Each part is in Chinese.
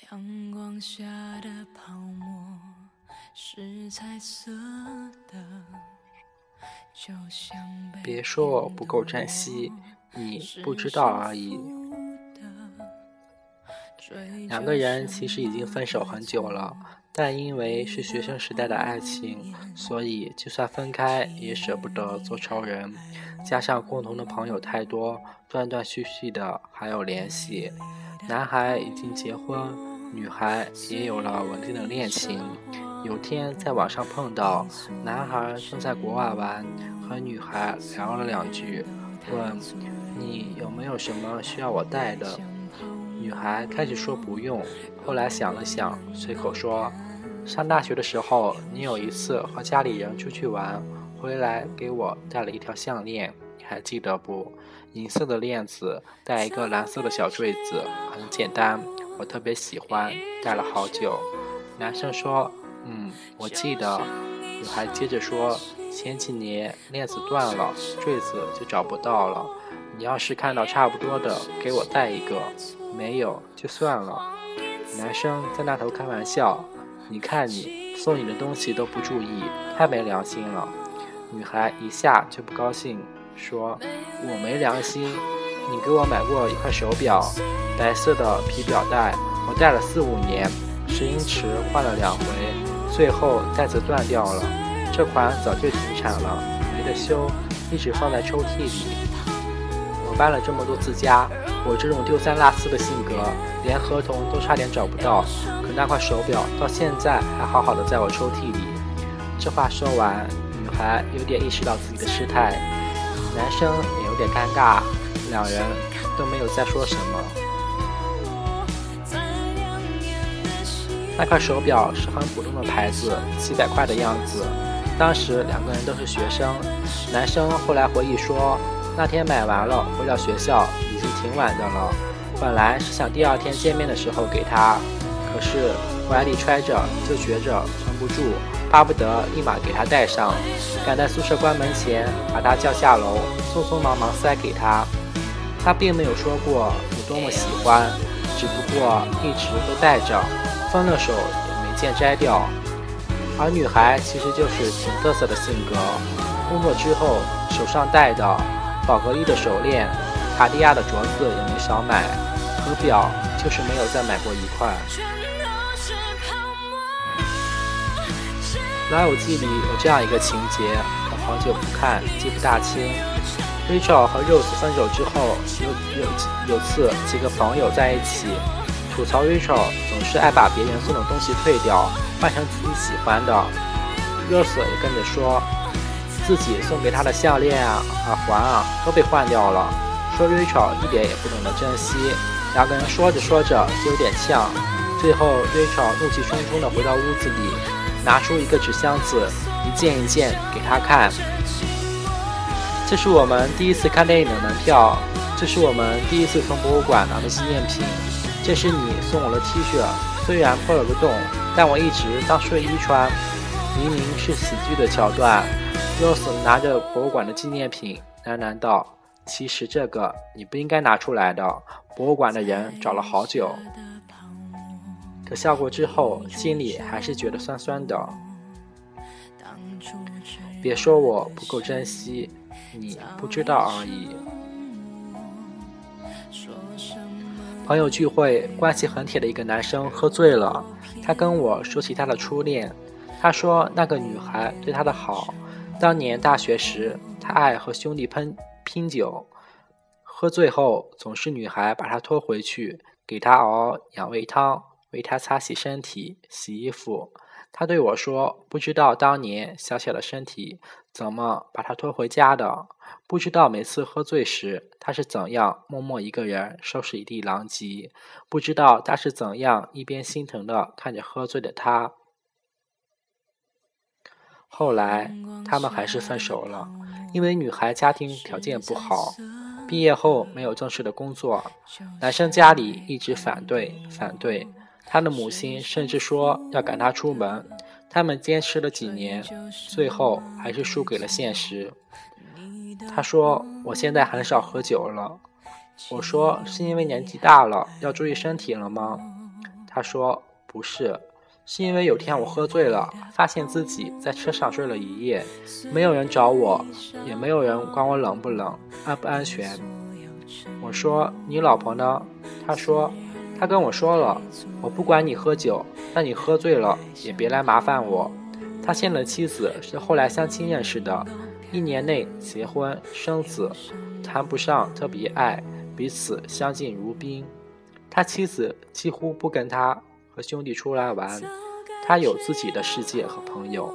阳光下的泡沫是彩色的，就像别说我不够珍惜，你不知道而已。两个人其实已经分手很久了，但因为是学生时代的爱情，所以就算分开也舍不得做超人。加上共同的朋友太多，断断续续的还有联系。男孩已经结婚，女孩也有了稳定的恋情。有天在网上碰到，男孩正在国外玩，和女孩聊了两句，问你有没有什么需要我带的。女孩开始说不用，后来想了想，随口说：“上大学的时候，你有一次和家里人出去玩，回来给我带了一条项链，还记得不？银色的链子，带一个蓝色的小坠子，很简单，我特别喜欢，戴了好久。”男生说：“嗯，我记得。”女孩接着说：“前几年链子断了，坠子就找不到了。你要是看到差不多的，给我带一个。”没有就算了。男生在那头开玩笑：“你看你送你的东西都不注意，太没良心了。”女孩一下就不高兴，说：“我没良心，你给我买过一块手表，白色的皮表带，我戴了四五年，石英池换了两回，最后带子断掉了。这款早就停产了，没得修，一直放在抽屉里。我搬了这么多次家。”我这种丢三落四的性格，连合同都差点找不到。可那块手表到现在还好好的在我抽屉里。这话说完，女孩有点意识到自己的失态，男生也有点尴尬，两人都没有再说什么。那块手表是很普通的牌子，几百块的样子。当时两个人都是学生，男生后来回忆说，那天买完了，回到学校已经。挺晚的了，本来是想第二天见面的时候给他，是怀里揣着就觉着撑不住，巴不得立马给他戴上，赶在宿舍关门前把他叫下楼，匆匆忙忙塞给他。他并没有说过有多么喜欢，只不过一直都戴着，分了手也没见摘掉。而女孩其实就是挺嘚瑟的性格，工作之后手上戴的宝格丽的手链。卡地亚的镯子也没少买，可表就是没有再买过一块。《老友记》里有这样一个情节，我好久不看，记不大清。Rachel 和 Rose 分手之后，有有有次几个朋友在一起吐槽 Rachel 总是爱把别人送的东西退掉，换成自己喜欢的。Rose 也跟着说，自己送给她的项链啊、耳环啊都被换掉了。说 Rachel 一点也不懂得珍惜，两个人说着说着就有点呛。最后 Rachel 怒气冲冲地回到屋子里，拿出一个纸箱子，一件一件给他看。这是我们第一次看电影的门票，这是我们第一次从博物馆拿的纪念品，这是你送我的 T 恤，虽然破了个洞，但我一直当睡衣穿。明明是喜剧的桥段，Rose 拿着博物馆的纪念品喃喃道。其实这个你不应该拿出来的，博物馆的人找了好久。可笑过之后，心里还是觉得酸酸的。别说我不够珍惜，你不知道而已。朋友聚会，关系很铁的一个男生喝醉了，他跟我说起他的初恋。他说那个女孩对他的好，当年大学时，他爱和兄弟喷。拼酒，喝醉后总是女孩把他拖回去，给他熬养胃汤，为他擦洗身体、洗衣服。他对我说：“不知道当年小小的身体怎么把他拖回家的，不知道每次喝醉时他是怎样默默一个人收拾一地狼藉，不知道他是怎样一边心疼的看着喝醉的他。”后来他们还是分手了。因为女孩家庭条件不好，毕业后没有正式的工作，男生家里一直反对反对，他的母亲甚至说要赶他出门。他们坚持了几年，最后还是输给了现实。他说：“我现在很少喝酒了。”我说：“是因为年纪大了，要注意身体了吗？”他说：“不是，是因为有天我喝醉了，发现自己在车上睡了一夜，没有人找我，也没有人管我冷不冷、安不安全。”我说：“你老婆呢？”他说：“他跟我说了，我不管你喝酒，但你喝醉了也别来麻烦我。”他现的妻子是后来相亲认识的，一年内结婚生子，谈不上特别爱，彼此相敬如宾。他妻子几乎不跟他和兄弟出来玩，他有自己的世界和朋友，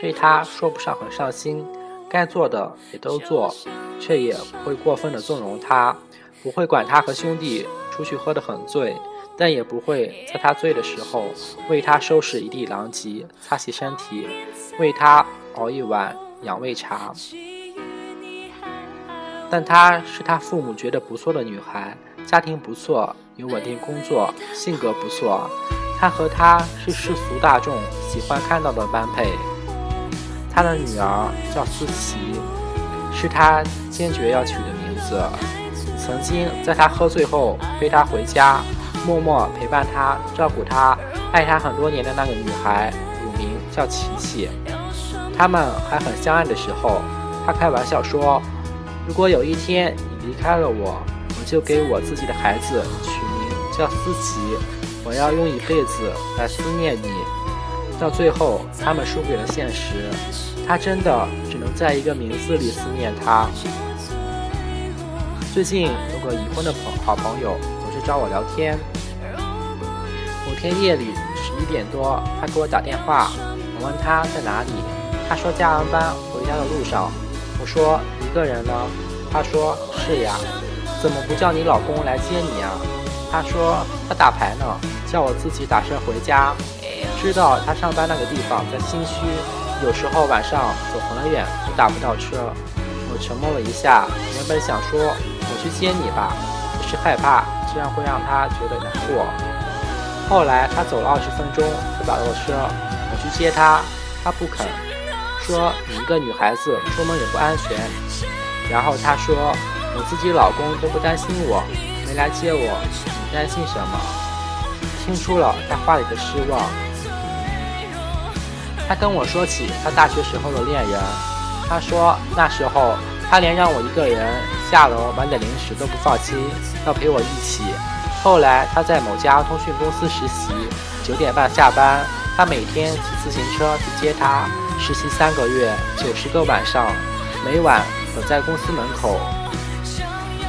对他说不上很上心，该做的也都做，却也不会过分的纵容他，不会管他和兄弟出去喝得很醉，但也不会在他醉的时候为他收拾一地狼藉，擦洗身体，为他熬一碗养胃茶。但她是他父母觉得不错的女孩。家庭不错，有稳定工作，性格不错。他和她是世俗大众喜欢看到的般配。他的女儿叫思琪，是他坚决要取的名字。曾经在他喝醉后背他回家，默默陪伴他、照顾他、爱他很多年的那个女孩，乳名叫琪琪。他们还很相爱的时候，他开玩笑说：“如果有一天你离开了我。”我就给我自己的孩子取名叫思琪，我要用一辈子来思念你。到最后，他们输给了现实，他真的只能在一个名字里思念他。最近有个已婚的朋好朋友总是找我聊天。某天夜里十一点多，他给我打电话，我问他在哪里，他说加完班回家的路上。我说一个人呢？他说是呀。怎么不叫你老公来接你啊？他说他打牌呢，叫我自己打车回家。知道他上班那个地方在新区，有时候晚上走很远都打不到车。我沉默了一下，原本想说我去接你吧，可是害怕这样会让他觉得难过。后来他走了二十分钟才打到车，我去接他，他不肯，说你一个女孩子出门也不安全。然后他说。我自己老公都不担心我，没来接我，你担心什么？听出了他话里的失望。他跟我说起他大学时候的恋人，他说那时候他连让我一个人下楼买点零食都不放心，要陪我一起。后来他在某家通讯公司实习，九点半下班，他每天骑自行车去接他。实习三个月，九十个晚上，每晚等在公司门口。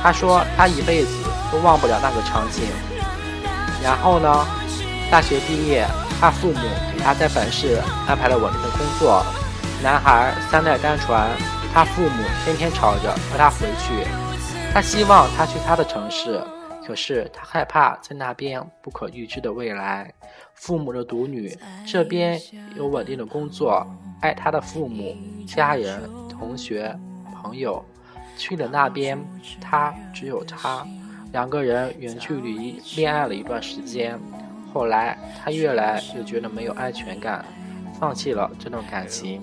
他说他一辈子都忘不了那个场景。然后呢，大学毕业，他父母给他在本市安排了稳定的工作。男孩三代单传，他父母天天吵着要他回去。他希望他去他的城市，可是他害怕在那边不可预知的未来。父母的独女，这边有稳定的工作，爱他的父母、家人、同学、朋友。去了那边，他只有他，两个人远距离恋爱了一段时间。后来他越来越觉得没有安全感，放弃了这段感情。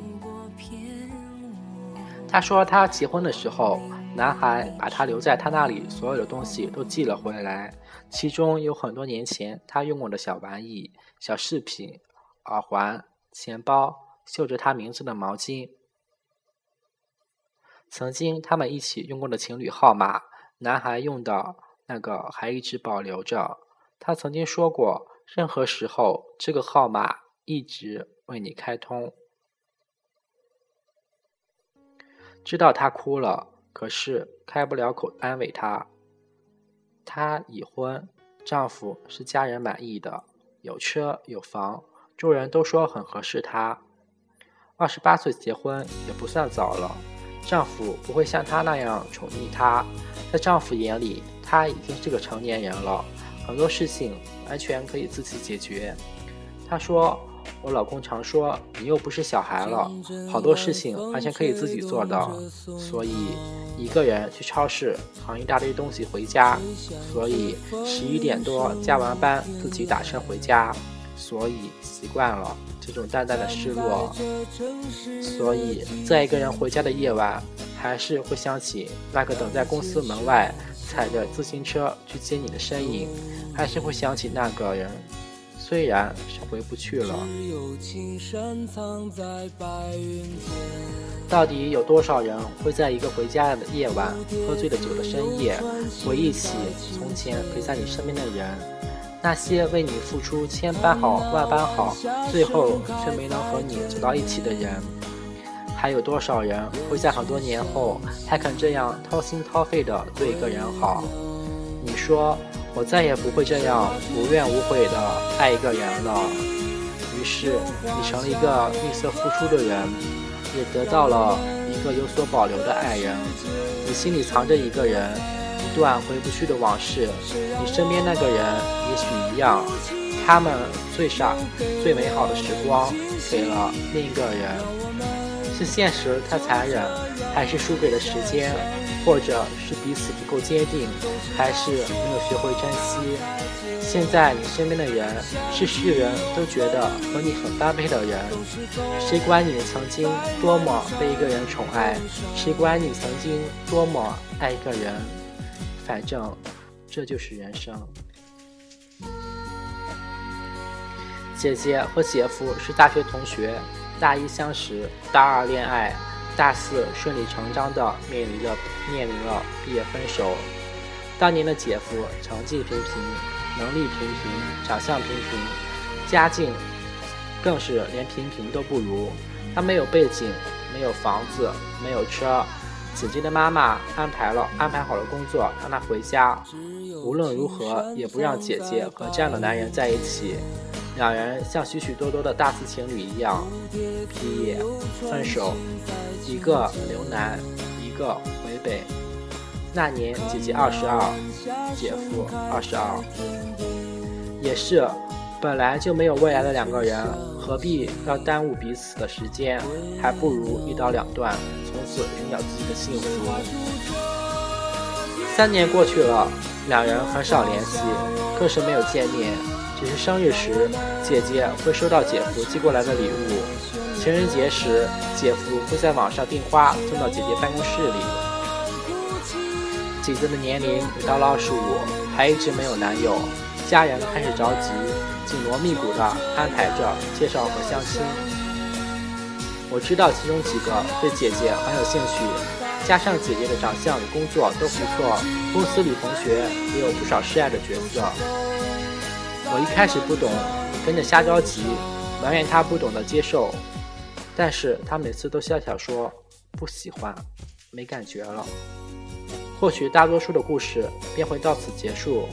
他说他结婚的时候，男孩把他留在他那里所有的东西都寄了回来，其中有很多年前他用过的小玩意、小饰品、耳环、钱包、绣着他名字的毛巾。曾经他们一起用过的情侣号码，男孩用的那个还一直保留着。他曾经说过，任何时候这个号码一直为你开通。知道他哭了，可是开不了口安慰他。她已婚，丈夫是家人满意的，有车有房，众人都说很合适她。二十八岁结婚也不算早了。丈夫不会像她那样宠溺她，在丈夫眼里，她已经是个成年人了，很多事情完全可以自己解决。她说：“我老公常说你又不是小孩了，好多事情完全可以自己做的。所以一个人去超市扛一大堆东西回家，所以十一点多加完班自己打车回家，所以习惯了。”这种淡淡的失落，所以在一个人回家的夜晚，还是会想起那个等在公司门外踩着自行车去接你的身影，还是会想起那个人。虽然是回不去了。到底有多少人会在一个回家的夜晚，喝醉了酒的深夜，回忆起从前陪在你身边的人，那些为你付出千般好、万般好，最后却没能和你走到一起的人？还有多少人会在很多年后，还肯这样掏心掏肺的对一个人好？你说？我再也不会这样无怨无悔的爱一个人了。于是，你成了一个吝啬付出的人，也得到了一个有所保留的爱人。你心里藏着一个人，一段回不去的往事。你身边那个人也许一样，他们最傻、最美好的时光给了另一个人。是现实太残忍，还是输给了时间？或者是彼此不够坚定，还是没有学会珍惜。现在你身边的人，是世人都觉得和你很般配的人。谁管你曾经多么被一个人宠爱？谁管你曾经多么爱一个人？反正这就是人生。姐姐和姐夫是大学同学，大一相识，大二恋爱。大四顺理成章地面临着面临了毕业分手。当年的姐夫成绩平平，能力平平，长相平平，家境更是连平平都不如。他没有背景，没有房子，没有车。姐姐的妈妈安排了安排好了工作，让他回家，无论如何也不让姐姐和这样的男人在一起。两人像许许多多的大四情侣一样，毕业分手。一个留南，一个回北。那年姐姐二十二，姐夫二十二。也是，本来就没有未来的两个人，何必要耽误彼此的时间？还不如一刀两断，从此寻找自己的幸福。三年过去了，两人很少联系，更是没有见面。只是生日时，姐姐会收到姐夫寄过来的礼物。情人节时，姐夫会在网上订花送到姐姐办公室里。姐姐的年龄已到了二十五，还一直没有男友，家人开始着急，紧锣密鼓地安排着介绍和相亲。我知道其中几个对姐姐很有兴趣，加上姐姐的长相与工作都不错，公司里同学也有不少示爱的角色。我一开始不懂，跟着瞎着急，埋怨他不懂得接受。但是他每次都笑笑说不喜欢，没感觉了。或许大多数的故事便会到此结束，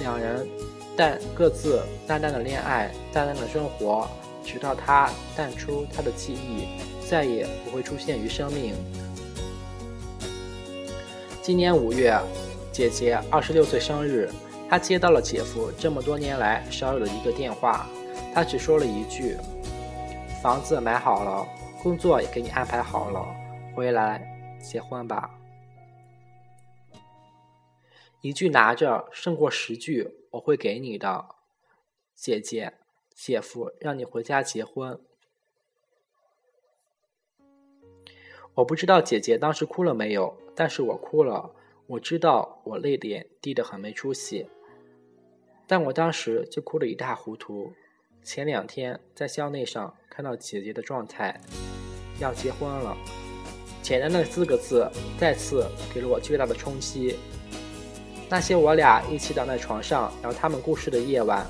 两人淡各自淡淡的恋爱，淡淡的生活，直到他淡出他的记忆，再也不会出现于生命。今年五月，姐姐二十六岁生日，她接到了姐夫这么多年来少有的一个电话，他只说了一句。房子买好了，工作也给你安排好了，回来结婚吧。一句拿着胜过十句我会给你的，姐姐、姐夫让你回家结婚。我不知道姐姐当时哭了没有，但是我哭了。我知道我泪点低得很没出息，但我当时就哭得一塌糊涂。前两天在校内上看到姐姐的状态，要结婚了，简单的四个字再次给了我巨大的冲击。那些我俩一起躺在床上聊他们故事的夜晚，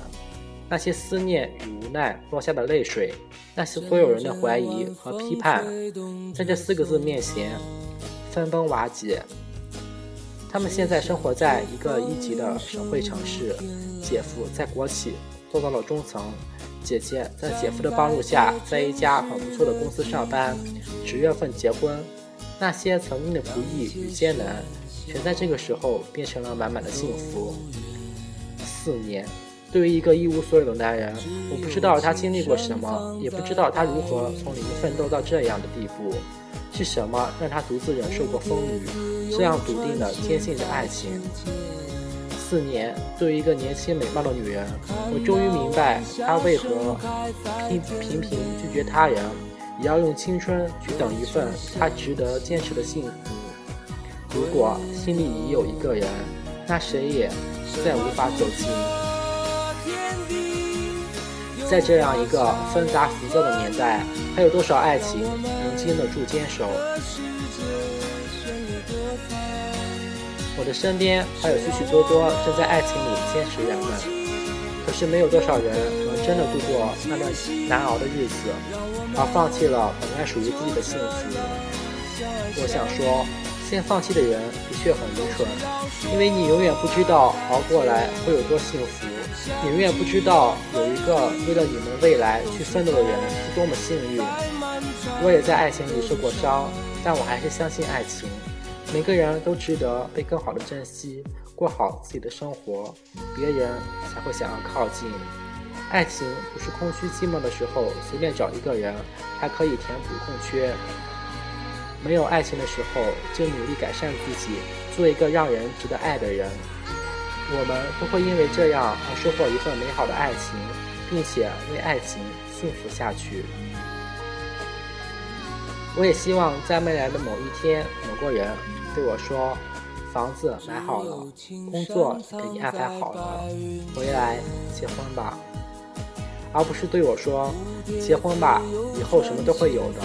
那些思念与无奈落下的泪水，那些所有人的怀疑和批判，在这四个字面前分崩瓦解。他们现在生活在一个一级的省会城市，姐夫在国企做到了中层。姐姐在姐夫的帮助下，在一家很不错的公司上班，十月份结婚。那些曾经的不易与艰难，全在这个时候变成了满满的幸福。四年，对于一个一无所有的男人，我不知道他经历过什么，也不知道他如何从零奋斗到这样的地步。是什么让他独自忍受过风雨，这样笃定的坚信着爱情？四年，对于一个年轻美貌的女人，我终于明白她为何频频频拒绝他人，也要用青春去等一份她值得坚持的幸福。如果心里已有一个人，那谁也再无法走进。在这样一个纷杂浮躁的年代，还有多少爱情能经得住坚守？我的身边还有许许多多正在爱情里坚持人们，可是没有多少人能真的度过那段难熬的日子，而放弃了本该属于自己的幸福。我想说，先放弃的人的确很愚蠢，因为你永远不知道熬过来会有多幸福。你永远不知道有一个为了你们未来去奋斗的人是多么幸运。我也在爱情里受过伤，但我还是相信爱情。每个人都值得被更好的珍惜，过好自己的生活，别人才会想要靠近。爱情不是空虚寂寞的时候随便找一个人，还可以填补空缺。没有爱情的时候，就努力改善自己，做一个让人值得爱的人。我们都会因为这样而收获一份美好的爱情，并且为爱情幸福下去。我也希望在未来的某一天，某个人对我说：“房子买好了，工作给你安排好了，回来结婚吧。”而不是对我说：“结婚吧，以后什么都会有的，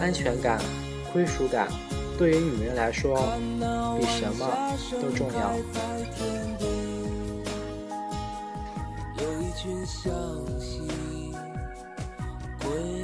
安全感、归属感。”对于女人来说，比什么都重要。君相惜归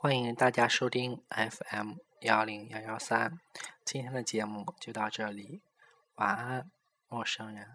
欢迎大家收听 FM 幺零幺幺三，今天的节目就到这里，晚安，陌生人。